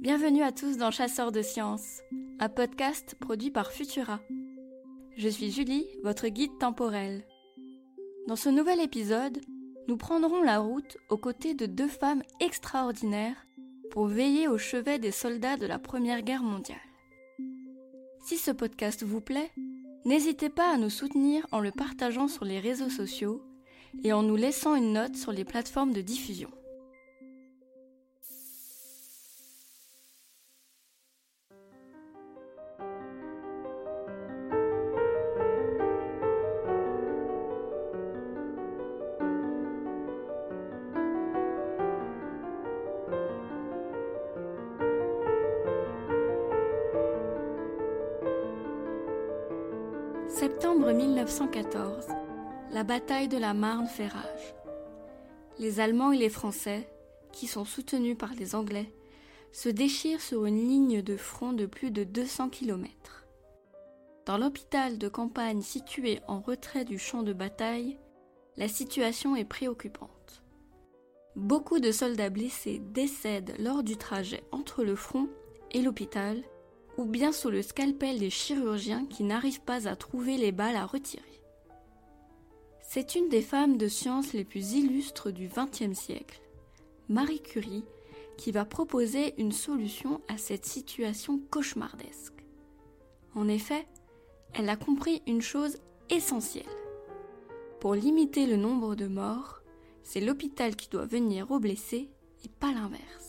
Bienvenue à tous dans Chasseurs de sciences, un podcast produit par Futura. Je suis Julie, votre guide temporel. Dans ce nouvel épisode, nous prendrons la route aux côtés de deux femmes extraordinaires pour veiller au chevet des soldats de la Première Guerre mondiale. Si ce podcast vous plaît, n'hésitez pas à nous soutenir en le partageant sur les réseaux sociaux et en nous laissant une note sur les plateformes de diffusion. Septembre 1914, la bataille de la Marne fait rage. Les Allemands et les Français, qui sont soutenus par les Anglais, se déchirent sur une ligne de front de plus de 200 km. Dans l'hôpital de campagne situé en retrait du champ de bataille, la situation est préoccupante. Beaucoup de soldats blessés décèdent lors du trajet entre le front et l'hôpital ou bien sous le scalpel des chirurgiens qui n'arrivent pas à trouver les balles à retirer. C'est une des femmes de science les plus illustres du XXe siècle, Marie Curie, qui va proposer une solution à cette situation cauchemardesque. En effet, elle a compris une chose essentielle. Pour limiter le nombre de morts, c'est l'hôpital qui doit venir aux blessés et pas l'inverse.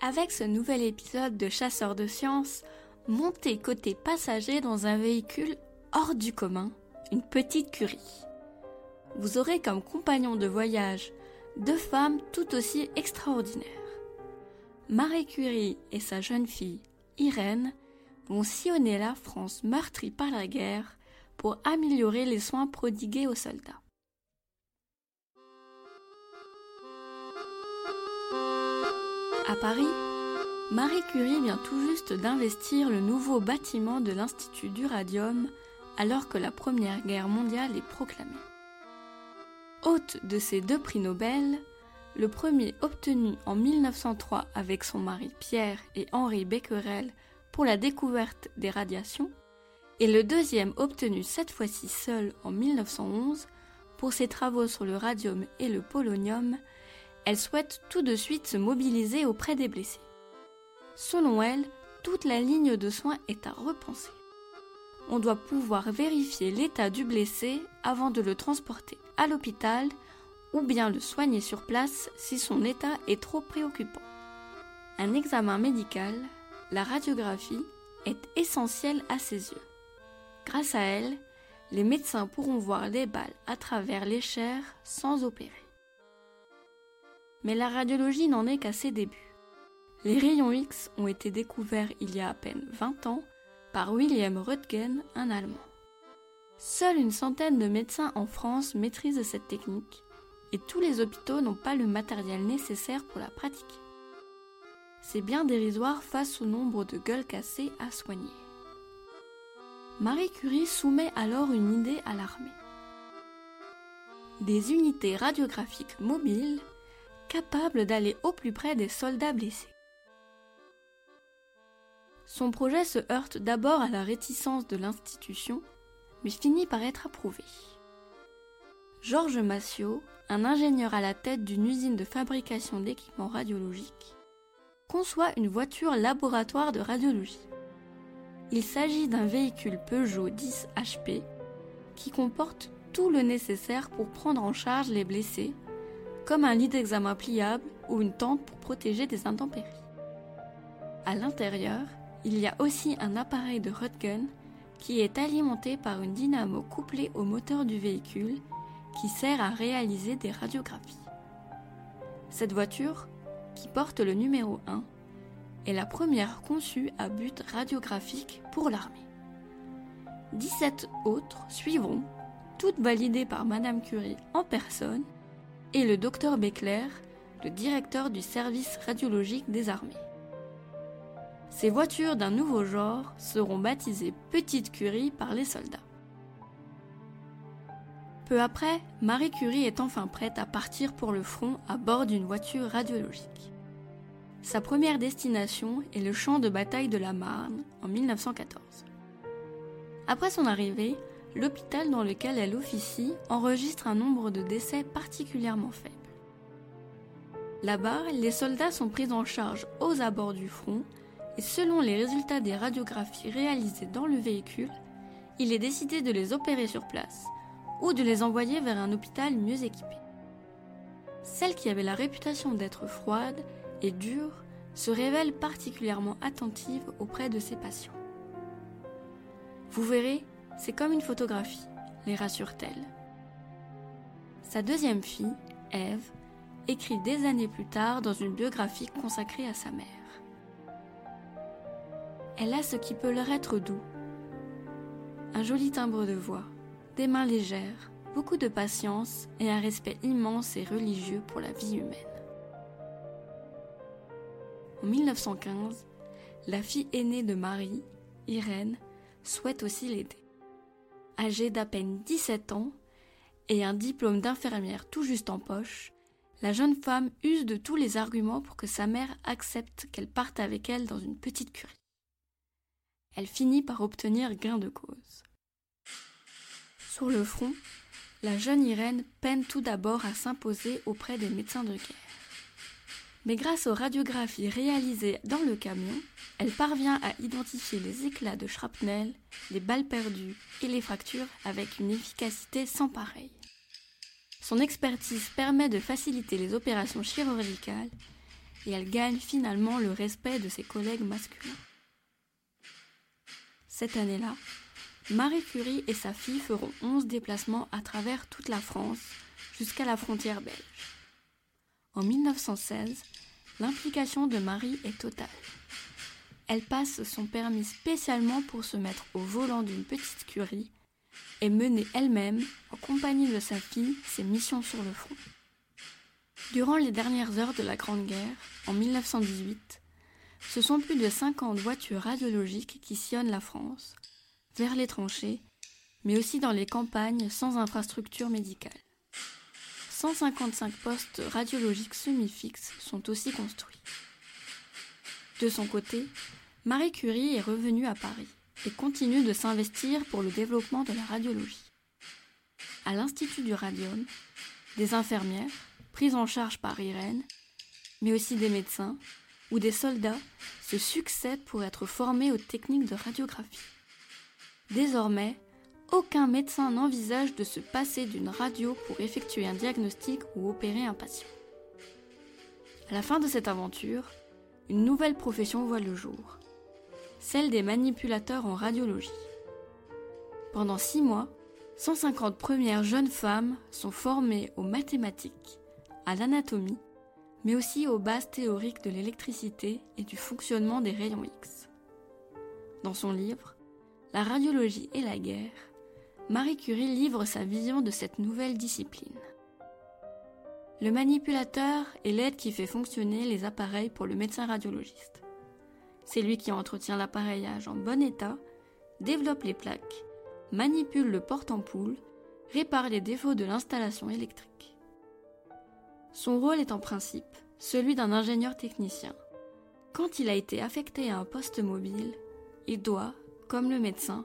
Avec ce nouvel épisode de Chasseurs de sciences, montez côté passager dans un véhicule hors du commun, une petite curie. Vous aurez comme compagnon de voyage deux femmes tout aussi extraordinaires. Marie Curie et sa jeune fille, Irène, vont sillonner la France meurtrie par la guerre pour améliorer les soins prodigués aux soldats. À Paris, Marie Curie vient tout juste d'investir le nouveau bâtiment de l'Institut du Radium alors que la Première Guerre mondiale est proclamée. Hôte de ces deux prix Nobel, le premier obtenu en 1903 avec son mari Pierre et Henri Becquerel pour la découverte des radiations, et le deuxième obtenu cette fois-ci seul en 1911 pour ses travaux sur le radium et le polonium elle souhaite tout de suite se mobiliser auprès des blessés. Selon elle, toute la ligne de soins est à repenser. On doit pouvoir vérifier l'état du blessé avant de le transporter à l'hôpital ou bien le soigner sur place si son état est trop préoccupant. Un examen médical, la radiographie, est essentielle à ses yeux. Grâce à elle, les médecins pourront voir les balles à travers les chairs sans opérer mais la radiologie n'en est qu'à ses débuts. Les rayons X ont été découverts il y a à peine 20 ans par William Röntgen, un Allemand. Seule une centaine de médecins en France maîtrisent cette technique et tous les hôpitaux n'ont pas le matériel nécessaire pour la pratiquer. C'est bien dérisoire face au nombre de gueules cassées à soigner. Marie Curie soumet alors une idée à l'armée. Des unités radiographiques mobiles capable d'aller au plus près des soldats blessés. Son projet se heurte d'abord à la réticence de l'institution, mais finit par être approuvé. Georges Massiot, un ingénieur à la tête d'une usine de fabrication d'équipements radiologiques, conçoit une voiture laboratoire de radiologie. Il s'agit d'un véhicule Peugeot 10 HP qui comporte tout le nécessaire pour prendre en charge les blessés comme un lit d'examen pliable ou une tente pour protéger des intempéries. À l'intérieur, il y a aussi un appareil de Röntgen qui est alimenté par une dynamo couplée au moteur du véhicule qui sert à réaliser des radiographies. Cette voiture, qui porte le numéro 1, est la première conçue à but radiographique pour l'armée. 17 autres suivront, toutes validées par Madame Curie en personne et le docteur Beckler, le directeur du service radiologique des armées. Ces voitures d'un nouveau genre seront baptisées Petite Curie par les soldats. Peu après, Marie Curie est enfin prête à partir pour le front à bord d'une voiture radiologique. Sa première destination est le champ de bataille de la Marne en 1914. Après son arrivée, l'hôpital dans lequel elle officie enregistre un nombre de décès particulièrement faible. Là-bas, les soldats sont pris en charge aux abords du front et selon les résultats des radiographies réalisées dans le véhicule, il est décidé de les opérer sur place ou de les envoyer vers un hôpital mieux équipé. Celle qui avait la réputation d'être froide et dure se révèle particulièrement attentive auprès de ses patients. Vous verrez, c'est comme une photographie, les rassure-t-elle. Sa deuxième fille, Ève, écrit des années plus tard dans une biographie consacrée à sa mère. Elle a ce qui peut leur être doux. Un joli timbre de voix, des mains légères, beaucoup de patience et un respect immense et religieux pour la vie humaine. En 1915, la fille aînée de Marie, Irène, souhaite aussi l'aider. Âgée d'à peine 17 ans et un diplôme d'infirmière tout juste en poche, la jeune femme use de tous les arguments pour que sa mère accepte qu'elle parte avec elle dans une petite curie. Elle finit par obtenir gain de cause. Sur le front, la jeune Irène peine tout d'abord à s'imposer auprès des médecins de guerre. Mais grâce aux radiographies réalisées dans le camion, elle parvient à identifier les éclats de shrapnel, les balles perdues et les fractures avec une efficacité sans pareille. Son expertise permet de faciliter les opérations chirurgicales et elle gagne finalement le respect de ses collègues masculins. Cette année-là, Marie Curie et sa fille feront 11 déplacements à travers toute la France jusqu'à la frontière belge. En 1916, l'implication de Marie est totale. Elle passe son permis spécialement pour se mettre au volant d'une petite curie et mener elle-même, en compagnie de sa fille, ses missions sur le front. Durant les dernières heures de la Grande Guerre, en 1918, ce sont plus de 50 voitures radiologiques qui sillonnent la France, vers les tranchées, mais aussi dans les campagnes sans infrastructure médicale. 155 postes radiologiques semi-fixes sont aussi construits. De son côté, Marie Curie est revenue à Paris et continue de s'investir pour le développement de la radiologie. À l'Institut du Radium, des infirmières, prises en charge par Irène, mais aussi des médecins ou des soldats se succèdent pour être formés aux techniques de radiographie. Désormais, aucun médecin n'envisage de se passer d'une radio pour effectuer un diagnostic ou opérer un patient. À la fin de cette aventure, une nouvelle profession voit le jour, celle des manipulateurs en radiologie. Pendant six mois, 150 premières jeunes femmes sont formées aux mathématiques, à l'anatomie, mais aussi aux bases théoriques de l'électricité et du fonctionnement des rayons X. Dans son livre La radiologie et la guerre, Marie Curie livre sa vision de cette nouvelle discipline. Le manipulateur est l'aide qui fait fonctionner les appareils pour le médecin radiologiste. C'est lui qui entretient l'appareillage en bon état, développe les plaques, manipule le porte-ampoule, répare les défauts de l'installation électrique. Son rôle est en principe celui d'un ingénieur technicien. Quand il a été affecté à un poste mobile, il doit, comme le médecin,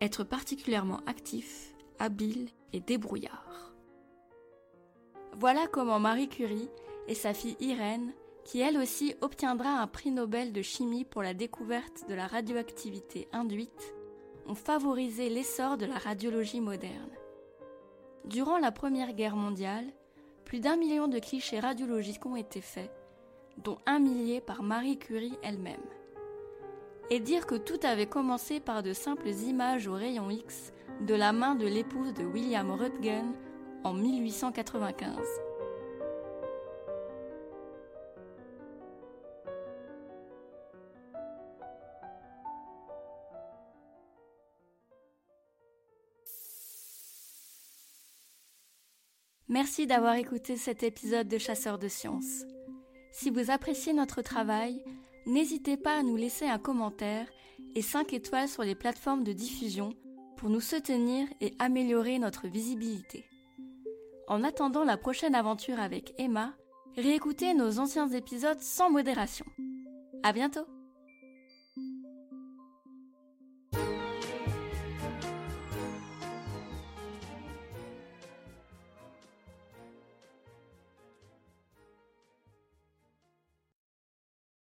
être particulièrement actif, habile et débrouillard. Voilà comment Marie Curie et sa fille Irène qui elle aussi obtiendra un prix Nobel de chimie pour la découverte de la radioactivité induite, ont favorisé l'essor de la radiologie moderne. Durant la Première Guerre mondiale, plus d'un million de clichés radiologiques ont été faits, dont un millier par Marie Curie elle-même. Et dire que tout avait commencé par de simples images au rayon X de la main de l'épouse de William Röntgen en 1895. Merci d'avoir écouté cet épisode de Chasseurs de Sciences. Si vous appréciez notre travail, n'hésitez pas à nous laisser un commentaire et 5 étoiles sur les plateformes de diffusion pour nous soutenir et améliorer notre visibilité. En attendant la prochaine aventure avec Emma, Réécoutez nos anciens épisodes sans modération. À bientôt!